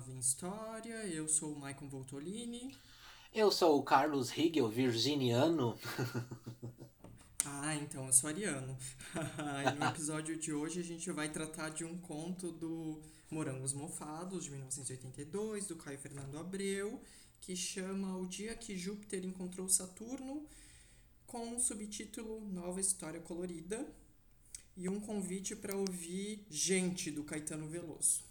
Love em História. Eu sou o Maicon Voltolini. Eu sou o Carlos Higel, virginiano. ah, então eu sou ariano. e no episódio de hoje a gente vai tratar de um conto do Morangos Mofados, de 1982, do Caio Fernando Abreu, que chama O Dia que Júpiter Encontrou Saturno, com o subtítulo Nova História Colorida e um convite para ouvir Gente do Caetano Veloso.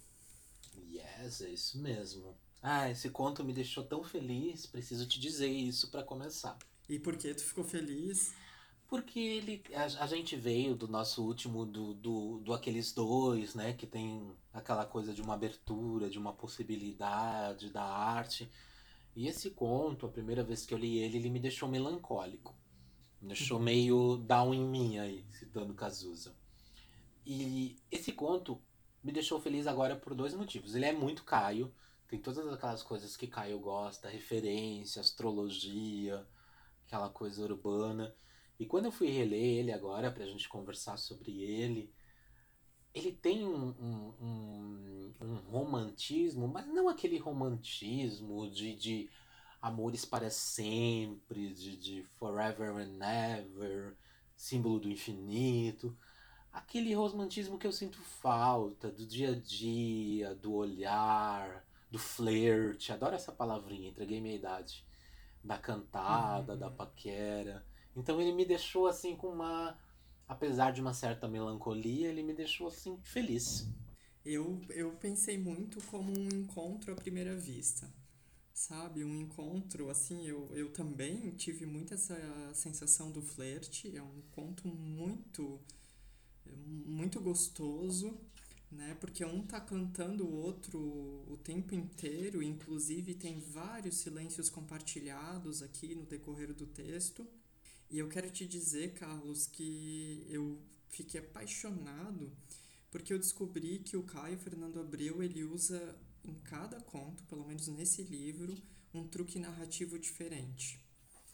Yes, é isso mesmo. Ah, esse conto me deixou tão feliz, preciso te dizer isso para começar. E por que tu ficou feliz? Porque ele, a, a, gente veio do nosso último, do, do, do aqueles dois, né? Que tem aquela coisa de uma abertura, de uma possibilidade da arte. E esse conto, a primeira vez que eu li ele, ele me deixou melancólico. Me deixou uhum. meio down em mim aí, citando Cazuza. E esse conto me deixou feliz agora por dois motivos. Ele é muito Caio, tem todas aquelas coisas que Caio gosta, referência, astrologia, aquela coisa urbana. E quando eu fui reler ele agora, pra gente conversar sobre ele, ele tem um, um, um, um romantismo, mas não aquele romantismo de, de amores para sempre, de, de forever and ever, símbolo do infinito aquele romantismo que eu sinto falta, do dia a dia, do olhar, do flerte. Adoro essa palavrinha, entreguei minha idade. Da cantada, uhum. da paquera. Então ele me deixou assim com uma. Apesar de uma certa melancolia, ele me deixou assim feliz. Eu, eu pensei muito como um encontro à primeira vista. Sabe? Um encontro, assim, eu, eu também tive muito essa sensação do flerte. É um conto muito muito gostoso, né? Porque um tá cantando o outro o tempo inteiro, inclusive tem vários silêncios compartilhados aqui no decorrer do texto. E eu quero te dizer, Carlos, que eu fiquei apaixonado porque eu descobri que o Caio Fernando Abreu ele usa em cada conto, pelo menos nesse livro, um truque narrativo diferente.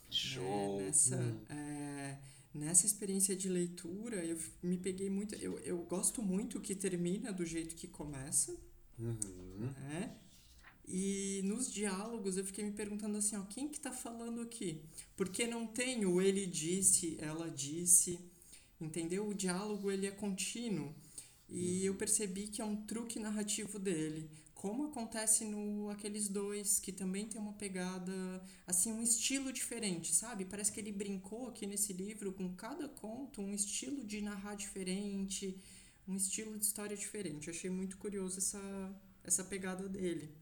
Show! Né? Nessa, hum. é, nessa experiência de leitura, eu me peguei muito. Eu, eu gosto muito que termina do jeito que começa. Uhum. Né? E nos diálogos eu fiquei me perguntando assim, ó, quem que tá falando aqui? Porque não tem o ele disse, ela disse, entendeu? O diálogo ele é contínuo. E eu percebi que é um truque narrativo dele como acontece no aqueles dois que também tem uma pegada assim um estilo diferente sabe? Parece que ele brincou aqui nesse livro com cada conto um estilo de narrar diferente um estilo de história diferente. Eu achei muito curioso essa essa pegada dele.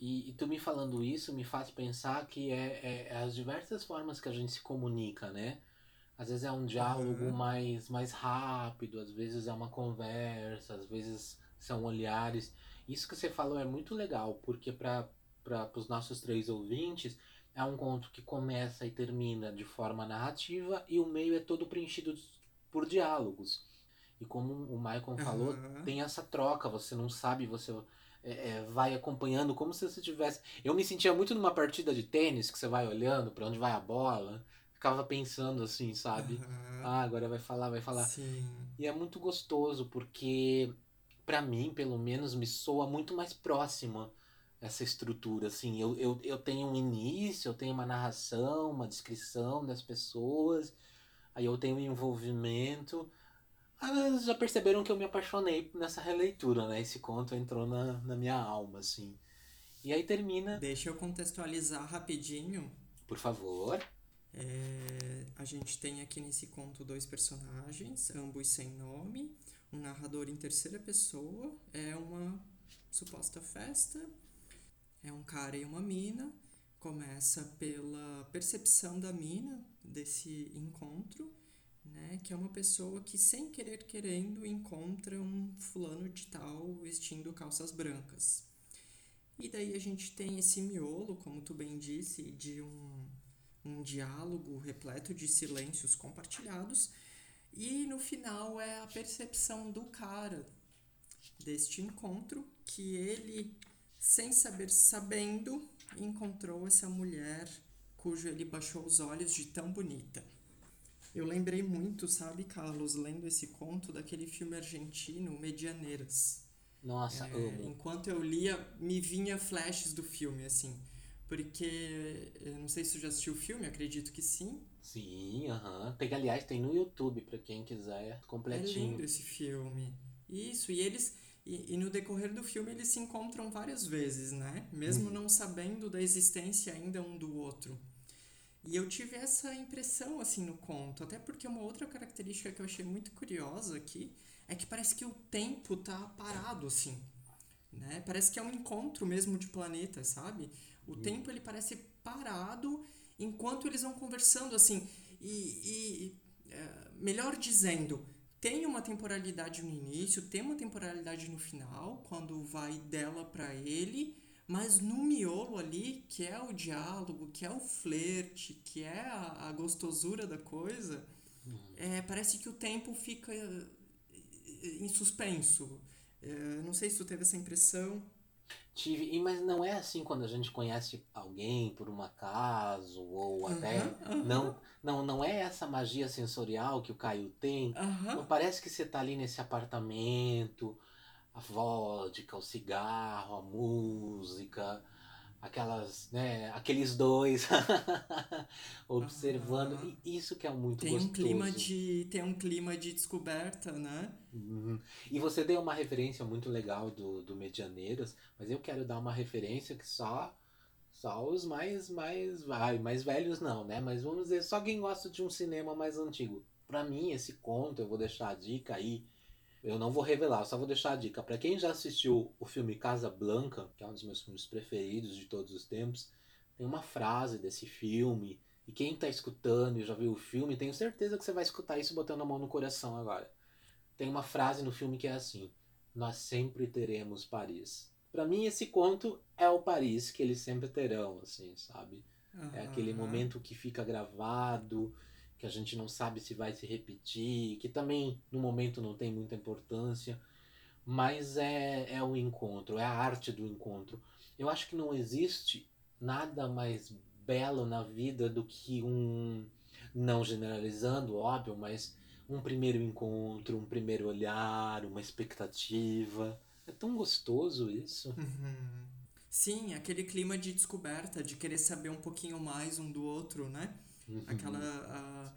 E, e tu me falando isso me faz pensar que é, é, é, as diversas formas que a gente se comunica né? Às vezes é um diálogo uhum. mais mais rápido às vezes é uma conversa às vezes são olhares isso que você falou é muito legal, porque para os nossos três ouvintes, é um conto que começa e termina de forma narrativa e o meio é todo preenchido por diálogos. E como o Michael uhum. falou, tem essa troca, você não sabe, você é, é, vai acompanhando como se você tivesse. Eu me sentia muito numa partida de tênis que você vai olhando para onde vai a bola, ficava pensando assim, sabe? Uhum. Ah, agora vai falar, vai falar. Sim. E é muito gostoso porque para mim, pelo menos, me soa muito mais próxima essa estrutura. Assim, eu, eu, eu tenho um início, eu tenho uma narração, uma descrição das pessoas, aí eu tenho um envolvimento. Ah, já perceberam que eu me apaixonei nessa releitura, né? Esse conto entrou na, na minha alma, assim. E aí termina. Deixa eu contextualizar rapidinho. Por favor. É, a gente tem aqui nesse conto dois personagens, ambos sem nome um narrador em terceira pessoa, é uma suposta festa, é um cara e uma mina, começa pela percepção da mina desse encontro, né, que é uma pessoa que sem querer querendo encontra um fulano de tal vestindo calças brancas. E daí a gente tem esse miolo, como tu bem disse, de um, um diálogo repleto de silêncios compartilhados, e no final é a percepção do cara deste encontro que ele, sem saber, sabendo, encontrou essa mulher cujo ele baixou os olhos de tão bonita. Eu lembrei muito, sabe, Carlos, lendo esse conto daquele filme argentino Medianeiras. Nossa, É, amo. enquanto eu lia, me vinha flashes do filme, assim. Porque, eu não sei se tu já assistiu o filme, acredito que sim. Sim, aham. Tem, aliás, tem no YouTube pra quem quiser É completinho. lindo esse filme. Isso, e eles. E, e no decorrer do filme eles se encontram várias vezes, né? Mesmo Uhum. não sabendo da existência ainda um do outro. E eu tive essa impressão, assim, no conto. Até porque uma outra característica que eu achei muito curiosa aqui é que parece que o tempo tá parado, assim. Né? Parece que é um encontro mesmo de planetas, sabe? O tempo ele parece parado enquanto eles vão conversando, assim. E, e é, melhor dizendo, tem uma temporalidade no início, tem uma temporalidade no final, quando vai dela para ele, mas no miolo ali, que é o diálogo, que é o flerte, que é a, a gostosura da coisa, é, parece que o tempo fica eh, em suspenso. É, não sei se tu teve essa impressão. Tive, e- mas não é assim quando a gente conhece alguém por um acaso, ou até. Aham, aham. Não, não, não é essa magia sensorial que o Caio tem. Não Aham. parece que você tá ali nesse apartamento, a vodka, o cigarro, a música, aquelas, né, aqueles dois observando. E isso que é muito Tem gostoso. um clima de tem um clima de descoberta, né? Uhum. E você deu uma referência muito legal do, do Medianeiras, mas eu quero dar uma referência que só só os mais mais vai, mais velhos não, né? Mas vamos dizer, só quem gosta de um cinema mais antigo. Pra mim esse conto, eu vou deixar a dica aí. Eu não vou revelar, eu só vou deixar a dica. Pra quem já assistiu o filme Casa Blanca, que é um dos meus filmes preferidos de todos os tempos, tem uma frase desse filme. E quem tá escutando e já viu o filme, tenho certeza que você vai escutar isso botando a mão no coração agora. Tem uma frase no filme que é assim: Nós sempre teremos Paris. Pra mim, esse conto é o Paris que eles sempre terão, assim, sabe? É aquele momento que fica gravado, que a gente não sabe se vai se repetir, que também no momento não tem muita importância, mas é, é o encontro, é a arte do encontro. Eu acho que não existe nada mais belo na vida do que um, não generalizando, óbvio, mas um primeiro encontro, um primeiro olhar, uma expectativa. É tão gostoso isso. Uhum. Sim, aquele clima de descoberta, de querer saber um pouquinho mais um do outro, né? Uhum. Aquela. ah,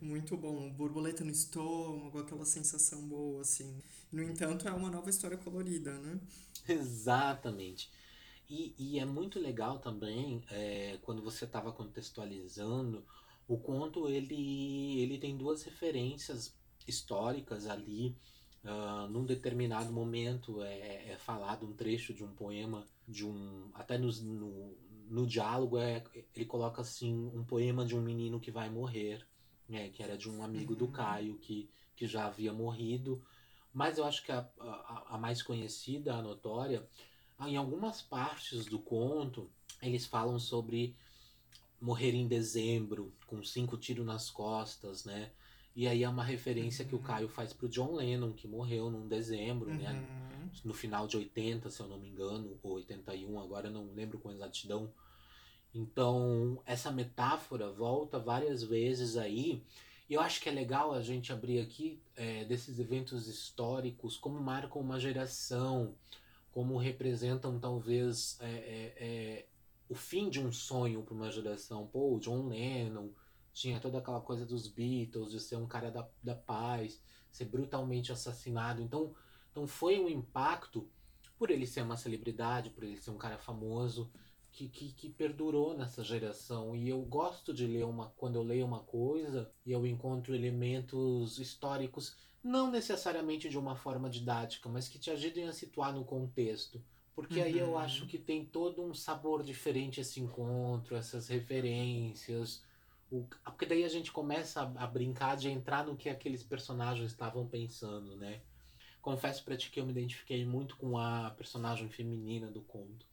muito bom, borboleta no estômago, aquela sensação boa, assim. No entanto, é uma nova história colorida, né? Exatamente. E, e é muito legal também, é, quando você estava contextualizando, o conto ele, ele tem duas referências históricas ali. ah, num determinado momento é, é falado um trecho de um poema, de um. Até nos- no, no diálogo é, ele coloca assim um poema de um menino que vai morrer, né, que era de um amigo do Uhum. Caio que, que já havia morrido. Mas eu acho que a, a, a mais conhecida, a notória, em algumas partes do conto, eles falam sobre morrer em dezembro, com cinco tiros nas costas, né? E aí é uma referência que o Uhum. Caio faz pro John Lennon, que morreu num dezembro, né? Uhum. No final de 80, se eu não me engano, ou 81, agora eu não lembro com exatidão. Então, essa metáfora volta várias vezes aí. E eu acho que é legal a gente abrir aqui é, desses eventos históricos, como marcam uma geração, como representam talvez é, é, é, o fim de um sonho para uma geração. Pô, o John Lennon tinha toda aquela coisa dos Beatles, de ser um cara da, da paz, ser brutalmente assassinado. Então, então foi um impacto por ele ser uma celebridade, por ele ser um cara famoso, que, que, que perdurou nessa geração. E eu gosto de ler uma. Quando eu leio uma coisa e eu encontro elementos históricos, não necessariamente de uma forma didática, mas que te ajudem a situar no contexto. Porque aí eu Uhum. acho que tem todo um sabor diferente esse encontro, essas referências. O, porque daí a gente começa a, a brincar de entrar no que aqueles personagens estavam pensando, né? Confesso pra ti que eu me identifiquei muito com a personagem feminina do conto.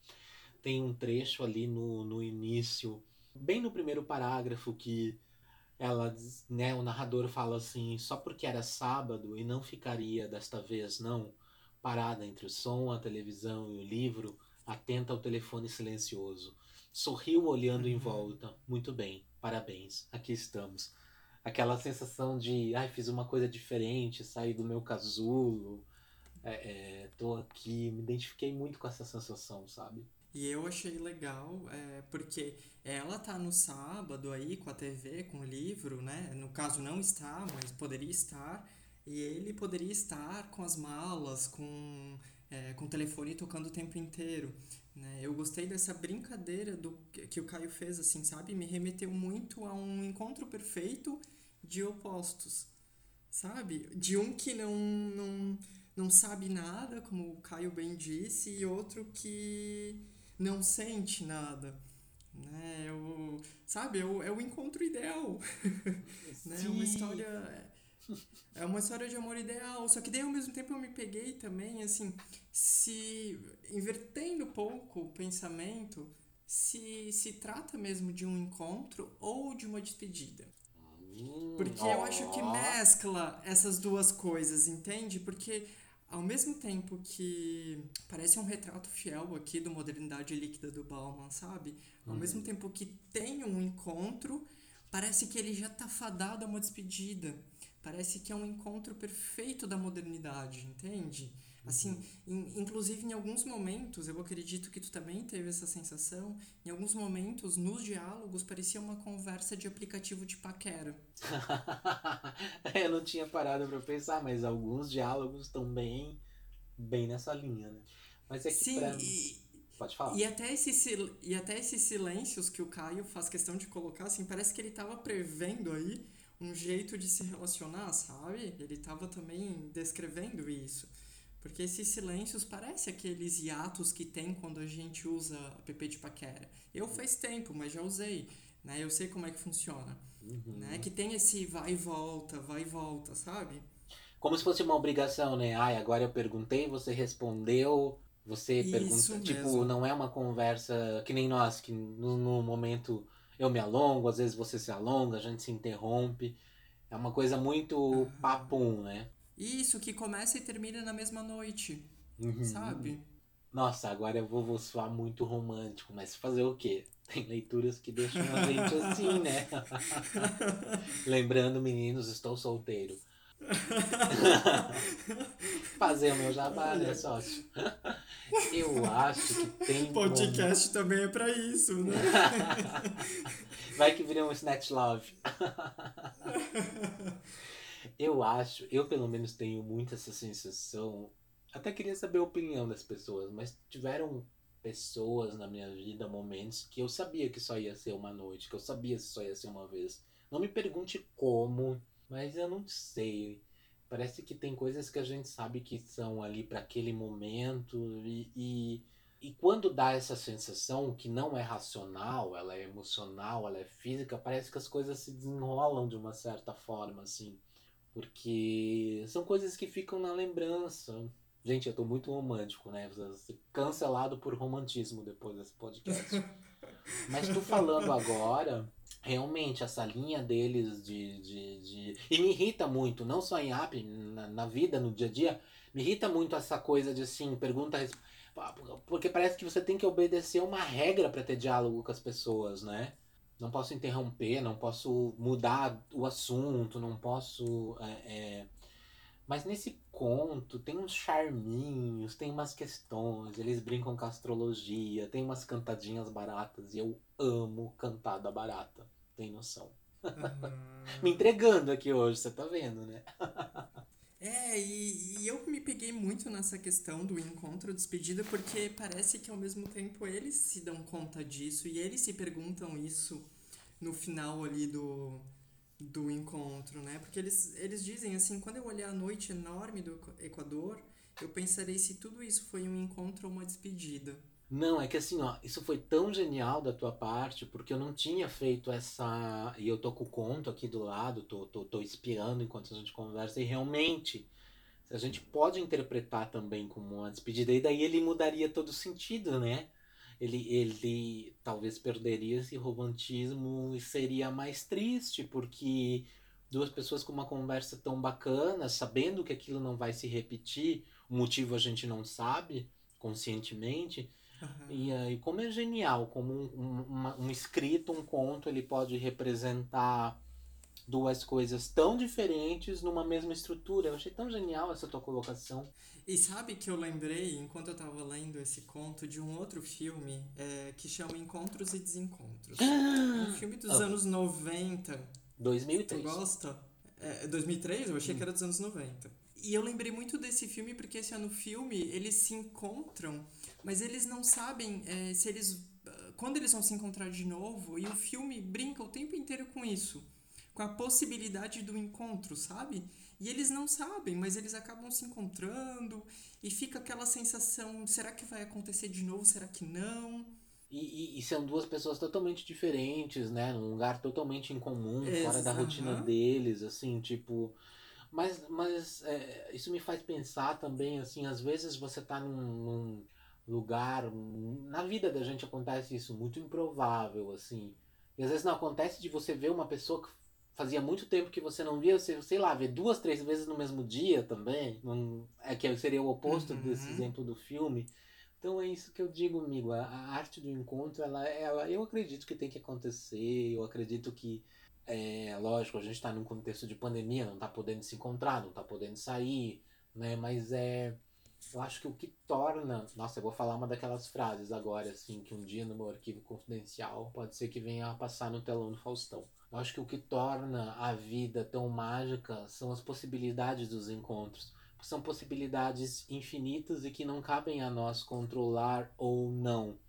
Tem um trecho ali no, no início, bem no primeiro parágrafo, que ela, né, o narrador fala assim: só porque era sábado e não ficaria desta vez, não, parada entre o som, a televisão e o livro, atenta ao telefone silencioso. Sorriu olhando em Uhum. volta. Muito bem, parabéns, aqui estamos. Aquela sensação de, ai, fiz uma coisa diferente, saí do meu casulo. é, é, tô aqui, me identifiquei muito com essa sensação, sabe? E eu achei legal, é, porque ela tá no sábado aí com a TV, com o livro, né? No caso não está, mas poderia estar. E ele poderia estar com as malas, com, é, com o telefone tocando o tempo inteiro. Né? Eu gostei dessa brincadeira do que o Caio fez, assim, sabe? Me remeteu muito a um encontro perfeito de opostos, sabe? De um que não, não, não sabe nada, como o Caio bem disse, e outro que não sente nada. Né? Eu, sabe, é o, é o encontro ideal. né? É uma história. É uma história de amor ideal. Só que daí ao mesmo tempo eu me peguei também, assim, se invertendo um pouco o pensamento, se se trata mesmo de um encontro ou de uma despedida. Porque eu acho que mescla essas duas coisas, entende? Porque ao mesmo tempo que parece um retrato fiel aqui do modernidade líquida do Bauman, sabe? Ao uhum. mesmo tempo que tem um encontro, parece que ele já tá fadado a uma despedida. Parece que é um encontro perfeito da modernidade, entende? Assim, in, inclusive em alguns momentos, eu acredito que tu também teve essa sensação, em alguns momentos, nos diálogos, parecia uma conversa de aplicativo de paquera. eu não tinha parado para pensar, mas alguns diálogos estão bem, bem nessa linha, né? Mas é que Sim, pra... e, Pode falar. E até, esse, e até esses silêncios que o Caio faz questão de colocar, assim, parece que ele estava prevendo aí um jeito de se relacionar, sabe? Ele estava também descrevendo isso. Porque esses silêncios parecem aqueles hiatos que tem quando a gente usa app de paquera. Eu faz tempo, mas já usei, né? Eu sei como é que funciona. Uhum. Né? Que tem esse vai e volta, vai e volta, sabe? Como se fosse uma obrigação, né? Ai, agora eu perguntei, você respondeu, você pergunta. Tipo, não é uma conversa que nem nós, que no, no momento eu me alongo, às vezes você se alonga, a gente se interrompe. É uma coisa muito uhum. papum, né? Isso, que começa e termina na mesma noite. Uhum. Sabe? Nossa, agora eu vou, vou soar muito romântico, mas fazer o quê? Tem leituras que deixam a gente assim, né? Lembrando, meninos, estou solteiro. Fazer o meu jabá, né, sócio? Eu acho que tem. Podcast também é pra isso, né? Vai que vira um Snatch Love. Eu acho, eu pelo menos tenho muito essa sensação. Até queria saber a opinião das pessoas, mas tiveram pessoas na minha vida, momentos que eu sabia que só ia ser uma noite, que eu sabia que só ia ser uma vez. Não me pergunte como, mas eu não sei. Parece que tem coisas que a gente sabe que são ali para aquele momento e, e, e quando dá essa sensação que não é racional, ela é emocional, ela é física, parece que as coisas se desenrolam de uma certa forma assim. Porque são coisas que ficam na lembrança. Gente, eu tô muito romântico, né? Cancelado por romantismo depois desse podcast. Mas tô falando agora, realmente, essa linha deles de, de, de. E me irrita muito, não só em app, na, na vida, no dia a dia, me irrita muito essa coisa de assim, pergunta. Porque parece que você tem que obedecer uma regra para ter diálogo com as pessoas, né? Não posso interromper, não posso mudar o assunto, não posso. É, é... Mas nesse conto tem uns charminhos, tem umas questões, eles brincam com astrologia, tem umas cantadinhas baratas e eu amo cantada barata, tem noção. Uhum. me entregando aqui hoje, você tá vendo, né? É, e, e, eu me peguei muito nessa questão do encontro despedida, porque parece que ao mesmo tempo eles se dão conta disso e eles se perguntam isso no final ali do, do encontro, né? Porque eles, eles dizem assim, quando eu olhar a noite enorme do Equador, eu pensarei se tudo isso foi um encontro ou uma despedida. Não, é que assim, ó, isso foi tão genial da tua parte, porque eu não tinha feito essa. E eu tô com o conto aqui do lado, tô, tô, tô espiando enquanto a gente conversa, e realmente, a gente pode interpretar também como uma despedida, e daí ele mudaria todo o sentido, né? Ele, ele talvez perderia esse romantismo e seria mais triste, porque duas pessoas com uma conversa tão bacana, sabendo que aquilo não vai se repetir, o motivo a gente não sabe conscientemente Uhum. E aí, como é genial, como um, um, uma, um escrito, um conto, ele pode representar duas coisas tão diferentes numa mesma estrutura. Eu achei tão genial essa tua colocação. E sabe que eu lembrei, enquanto eu tava lendo esse conto, de um outro filme é, que chama Encontros e Desencontros. um filme dos oh. anos 90. 2003. Tu gosta? É, 2003? Eu achei hum. que era dos anos 90. E eu lembrei muito desse filme porque esse ano filme eles se encontram, mas eles não sabem é, se eles. Quando eles vão se encontrar de novo, e o filme brinca o tempo inteiro com isso com a possibilidade do encontro, sabe? E eles não sabem, mas eles acabam se encontrando e fica aquela sensação: será que vai acontecer de novo? Será que não? E, e, e são duas pessoas totalmente diferentes, né? Num lugar totalmente incomum, fora da rotina deles, assim, tipo. Mas, mas é, isso me faz pensar também, assim, às vezes você tá num, num lugar. Na vida da gente acontece isso muito improvável, assim. E às vezes não acontece de você ver uma pessoa que fazia muito tempo que você não via, você, sei lá, ver duas, três vezes no mesmo dia também. Não, é que seria o oposto uhum. desse exemplo do filme. Então é isso que eu digo, amigo. A, a arte do encontro, ela, ela, eu acredito que tem que acontecer. Eu acredito que, é, lógico, a gente está num contexto de pandemia, não está podendo se encontrar, não está podendo sair, né? Mas é, eu acho que o que torna, nossa, eu vou falar uma daquelas frases agora, assim, que um dia no meu arquivo confidencial pode ser que venha a passar no telão do Faustão. Eu acho que o que torna a vida tão mágica são as possibilidades dos encontros. São possibilidades infinitas e que não cabem a nós controlar ou não.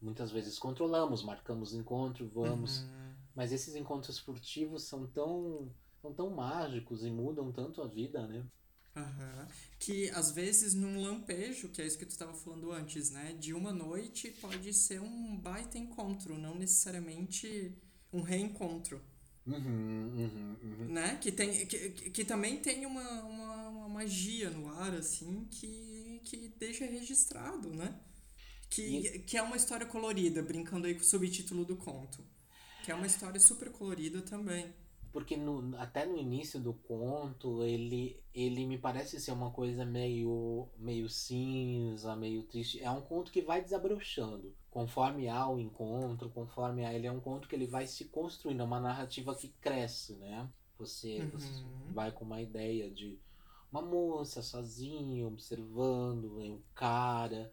Muitas vezes controlamos, marcamos encontro, vamos. Uhum. Mas esses encontros furtivos são tão, são tão mágicos e mudam tanto a vida, né? Uhum. Que às vezes num lampejo, que é isso que tu estava falando antes, né? De uma noite pode ser um baita encontro, não necessariamente um reencontro. Uhum, uhum, uhum. Né? Que, tem, que, que também tem uma, uma, uma, magia no ar, assim, que, que deixa registrado, né? Que, e... que é uma história colorida, brincando aí com o subtítulo do conto. Que é uma história super colorida também. Porque no, até no início do conto ele ele me parece ser uma coisa meio meio cinza meio triste. É um conto que vai desabrochando. Conforme há o encontro conforme há ele é um conto que ele vai se construindo é uma narrativa que cresce né? Você, uhum. você vai com uma ideia de uma moça sozinha observando um cara.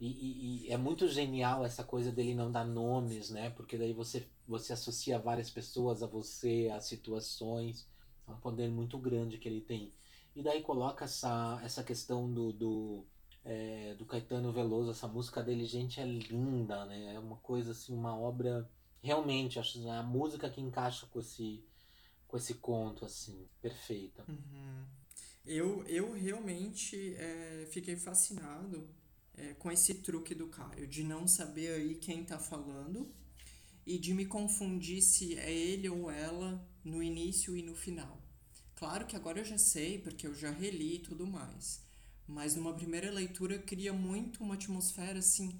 E, e, e, é muito genial essa coisa dele não dar nomes, né? Porque daí você, você associa várias pessoas a você, a situações. É um poder muito grande que ele tem. E daí coloca essa, essa questão do, do, é, do Caetano Veloso, essa música dele, gente, é linda, né? É uma coisa assim, uma obra. Realmente, acho é a música que encaixa com esse, com esse conto, assim, perfeita. Uhum. Eu, eu realmente é, fiquei fascinado é, com esse truque do Caio, de não saber aí quem tá falando e de me confundir se é ele ou ela no início e no final. Claro que agora eu já sei, porque eu já reli e tudo mais. Mas numa primeira leitura cria muito uma atmosfera assim.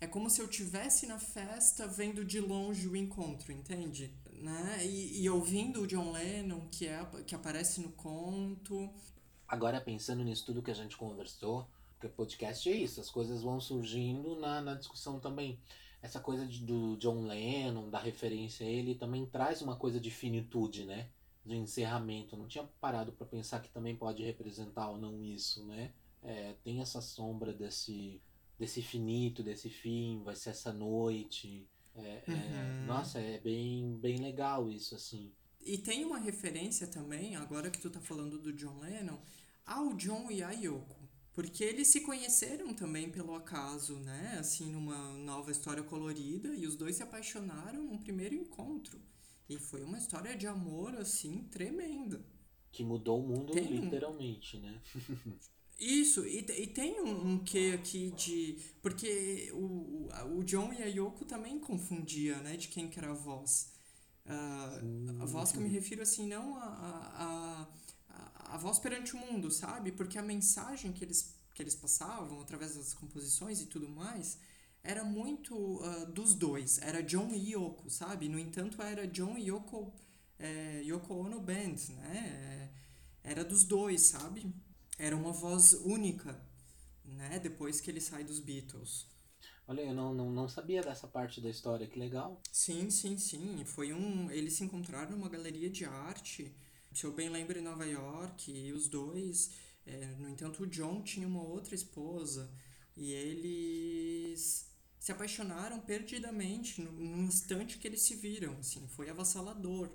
É como se eu tivesse na festa vendo de longe o encontro, entende? Né? E, e ouvindo o John Lennon, que, é, que aparece no conto. Agora, pensando nisso tudo que a gente conversou, porque podcast é isso, as coisas vão surgindo na, na discussão também. Essa coisa de, do John Lennon, da referência a ele, também traz uma coisa de finitude, né? De encerramento. Não tinha parado para pensar que também pode representar ou não isso, né? É, tem essa sombra desse, desse finito, desse fim, vai ser essa noite. É, é uhum. é, nossa, é bem, bem legal isso, assim. E tem uma referência também, agora que tu tá falando do John Lennon, ao John e a Yoko. Porque eles se conheceram também pelo acaso, né? Assim, numa nova história colorida, e os dois se apaixonaram num primeiro encontro. E foi uma história de amor, assim, tremenda. Que mudou o mundo tem literalmente, um... né? Isso, e, e tem um, um quê aqui de. Porque o, o John e a Yoko também confundia, né? De quem que era a voz. Uh, a voz que eu me refiro, assim, não a, a, a a voz perante o mundo, sabe? Porque a mensagem que eles, que eles passavam através das composições e tudo mais era muito uh, dos dois. Era John e Yoko, sabe? No entanto, era John e Yoko, é, Yoko Ono Band, né? Era dos dois, sabe? Era uma voz única, né? Depois que ele sai dos Beatles. Olha, eu não, não, não sabia dessa parte da história, que legal. Sim, sim, sim. Foi um. Eles se encontraram numa galeria de arte. Se eu bem lembro, em Nova York, e os dois. É, no entanto, o John tinha uma outra esposa. E eles se apaixonaram perdidamente no, no instante que eles se viram. Assim, foi avassalador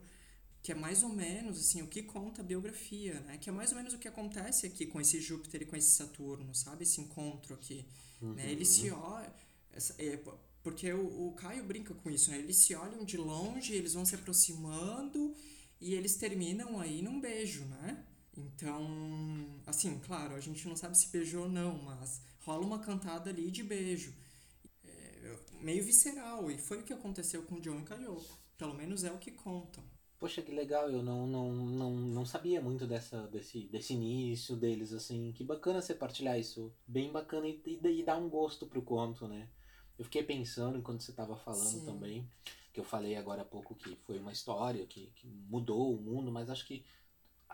que é mais ou menos assim o que conta a biografia, né? Que é mais ou menos o que acontece aqui com esse Júpiter e com esse Saturno, sabe? Esse encontro aqui, uhum. né? Eles se olham, é, porque o, o Caio brinca com isso, né? Eles se olham de longe, eles vão se aproximando e eles terminam aí num beijo, né? Então, assim, claro, a gente não sabe se beijou ou não, mas rola uma cantada ali de beijo. É, meio visceral, e foi o que aconteceu com John e Kayoko. Pelo menos é o que contam. Poxa, que legal, eu não, não, não, não sabia muito dessa, desse, desse início deles, assim. Que bacana você partilhar isso. Bem bacana e, e, e dar um gosto pro conto, né? Eu fiquei pensando enquanto você estava falando Sim. também, que eu falei agora há pouco que foi uma história que, que mudou o mundo, mas acho que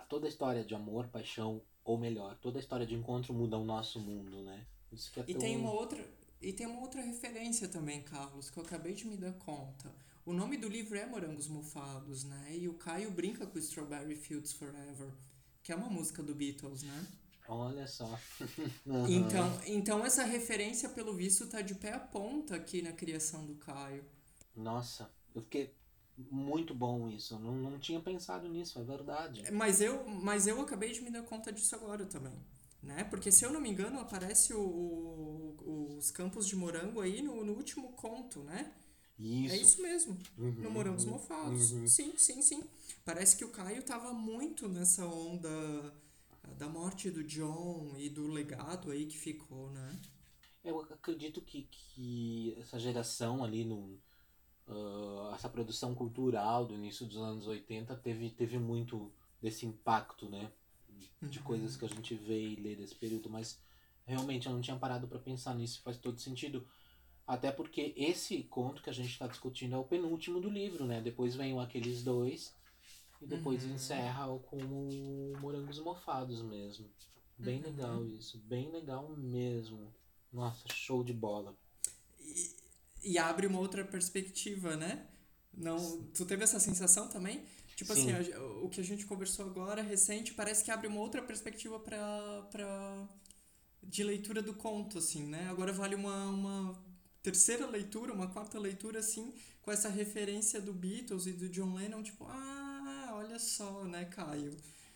toda história de amor, paixão, ou melhor, toda história de encontro muda o nosso mundo, né? Isso que é e tão... tem uma outra e tem uma outra referência também, Carlos, que eu acabei de me dar conta. O nome do livro é Morangos Mofados, né? E o Caio brinca com Strawberry Fields Forever, que é uma música do Beatles, né? Olha só. uhum. então, então essa referência, pelo visto, tá de pé a ponta aqui na criação do Caio. Nossa, eu fiquei muito bom isso. Não, não tinha pensado nisso, é verdade. Mas eu, mas eu acabei de me dar conta disso agora também. Né? Porque, se eu não me engano, aparece o, o os campos de morango aí no, no último conto, né? Isso. É isso mesmo. Uhum, no Morangos uhum, Mofados. Uhum. Sim, sim, sim. Parece que o Caio tava muito nessa onda da morte do John e do legado aí que ficou, né? Eu acredito que, que essa geração ali no uh, essa produção cultural do início dos anos 80 teve, teve muito desse impacto, né? De uhum. coisas que a gente vê e lê desse período, mas realmente eu não tinha parado para pensar nisso, faz todo sentido. Até porque esse conto que a gente está discutindo é o penúltimo do livro, né? Depois vem aqueles dois e depois uhum. encerra com o Morangos Mofados mesmo. Bem uhum. legal isso, bem legal mesmo. Nossa, show de bola. E, abre uma outra perspectiva, né? Não, tu teve essa sensação também? Tipo Sim. assim, o que a gente conversou agora, recente, parece que abre uma outra perspectiva para pra, de leitura do conto, assim, né? Agora vale uma, uma terceira leitura, uma quarta leitura, assim, com essa referência do Beatles e do John Lennon, tipo, ah, olha só, né, Caio?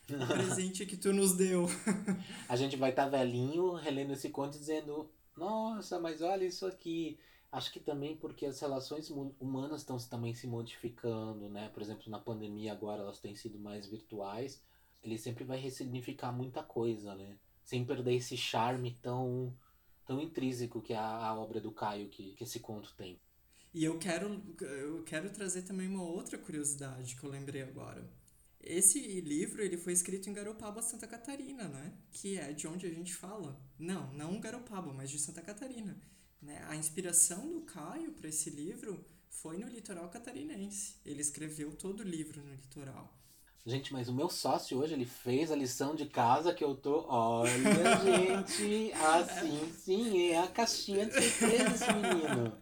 O presente que tu nos deu. a gente vai estar tá velhinho relendo esse conto dizendo, nossa, mas olha isso aqui. Acho que também porque as relações humanas estão também se modificando, né? Por exemplo, na pandemia agora elas têm sido mais virtuais. Ele sempre vai ressignificar muita coisa, né? Sem perder esse charme tão tão intrínseco que a, a obra do Caio que, que esse conto tem. E eu quero, eu quero trazer também uma outra curiosidade que eu lembrei agora. Esse livro ele foi escrito em Garopaba, Santa Catarina, né? Que é de onde a gente fala. Não, não Garopaba, mas de Santa Catarina. Né? A inspiração do Caio para esse livro foi no litoral catarinense. Ele escreveu todo o livro no litoral. Gente, mas o meu sócio hoje, ele fez a lição de casa que eu tô. Olha, gente, assim sim, é a caixinha de surpresa esse menino.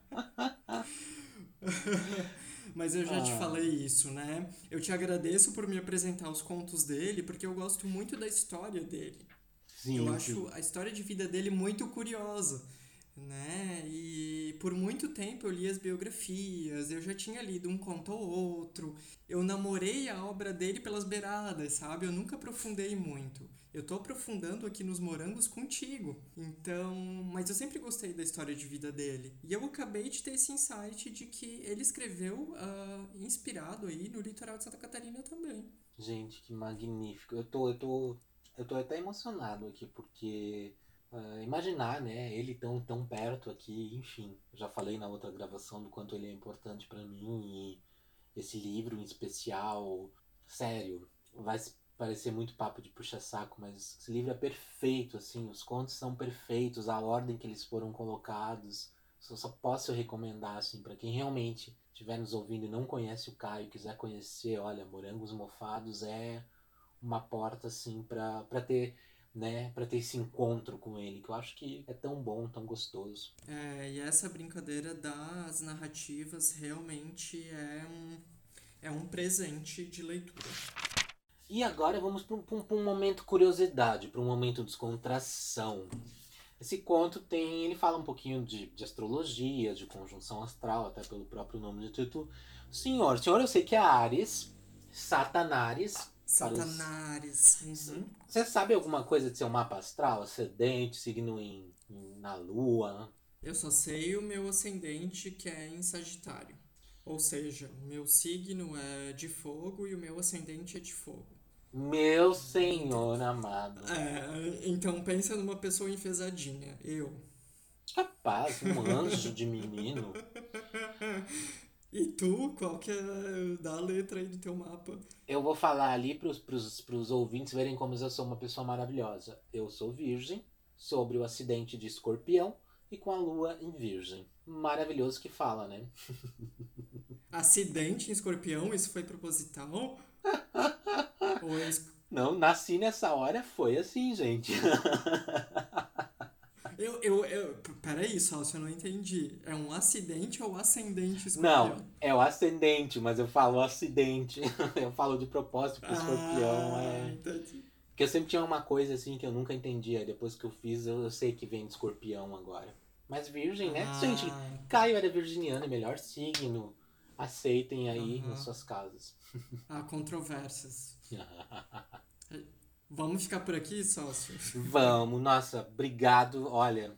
Mas eu já ah. te falei isso, né? Eu te agradeço por me apresentar os contos dele, porque eu gosto muito da história dele. Sim, eu sim. acho a história de vida dele muito curiosa né? E por muito tempo eu li as biografias, eu já tinha lido um conto ou outro. Eu namorei a obra dele pelas beiradas, sabe? Eu nunca aprofundei muito. Eu tô aprofundando aqui nos morangos contigo. Então, mas eu sempre gostei da história de vida dele. E eu acabei de ter esse insight de que ele escreveu uh, inspirado aí no litoral de Santa Catarina também. Gente, que magnífico. Eu tô, eu tô, eu tô até emocionado aqui porque Uh, imaginar, né, ele tão, tão perto aqui, enfim. Já falei na outra gravação do quanto ele é importante para mim e esse livro em especial, sério, vai parecer muito papo de puxa-saco, mas esse livro é perfeito, assim, os contos são perfeitos, a ordem que eles foram colocados. Só, só posso recomendar, assim, para quem realmente estiver nos ouvindo e não conhece o Caio, quiser conhecer, olha, Morangos Mofados é uma porta, assim, para ter né, para ter esse encontro com ele, que eu acho que é tão bom, tão gostoso. É, e essa brincadeira das narrativas realmente é um, é um presente de leitura. E agora vamos para um, um, momento curiosidade, para um momento descontração. Esse conto tem, ele fala um pouquinho de, de astrologia, de conjunção astral, até pelo próprio nome do título. Senhor, senhor, eu sei que é Ares, Satanares, Satanares. Uhum. Você sabe alguma coisa de seu mapa astral? Ascendente, signo em, em, na lua? Eu só sei o meu ascendente que é em Sagitário. Ou seja, o meu signo é de fogo e o meu ascendente é de fogo. Meu senhor amado. É, então pensa numa pessoa enfesadinha. Eu. Capaz, um anjo de menino. E tu, qual que é da letra aí do teu mapa? Eu vou falar ali pros, pros, pros ouvintes verem como eu sou uma pessoa maravilhosa. Eu sou virgem, sobre o acidente de escorpião e com a lua em virgem. Maravilhoso que fala, né? Acidente em escorpião? Isso foi proposital? Ou é... Não, nasci nessa hora, foi assim, gente. Eu, eu, eu, peraí, só se eu não entendi. É um acidente ou ascendente escorpião? Não, é o ascendente, mas eu falo acidente. eu falo de propósito pro escorpião. Ah, é. Entendi. Porque eu sempre tinha uma coisa assim que eu nunca entendia. Depois que eu fiz, eu, eu sei que vem de escorpião agora. Mas virgem, né? Ah. Gente, Caio era virginiano, é melhor signo. Aceitem aí uhum. nas suas casas. Há controvérsias. Vamos ficar por aqui, sócio? Vamos, nossa, obrigado. Olha,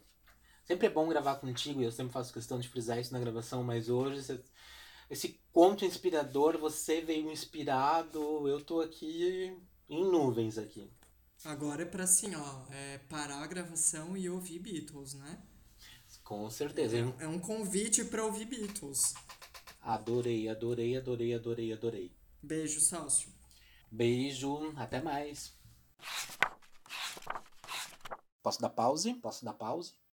sempre é bom gravar contigo eu sempre faço questão de frisar isso na gravação, mas hoje esse, esse conto inspirador, você veio inspirado, eu tô aqui em nuvens aqui. Agora é pra assim, ó, é parar a gravação e ouvir Beatles, né? Com certeza. É, é um convite para ouvir Beatles. Adorei, adorei, adorei, adorei, adorei. Beijo, sócio. Beijo, até mais. Posso dar pause? Posso dar pause?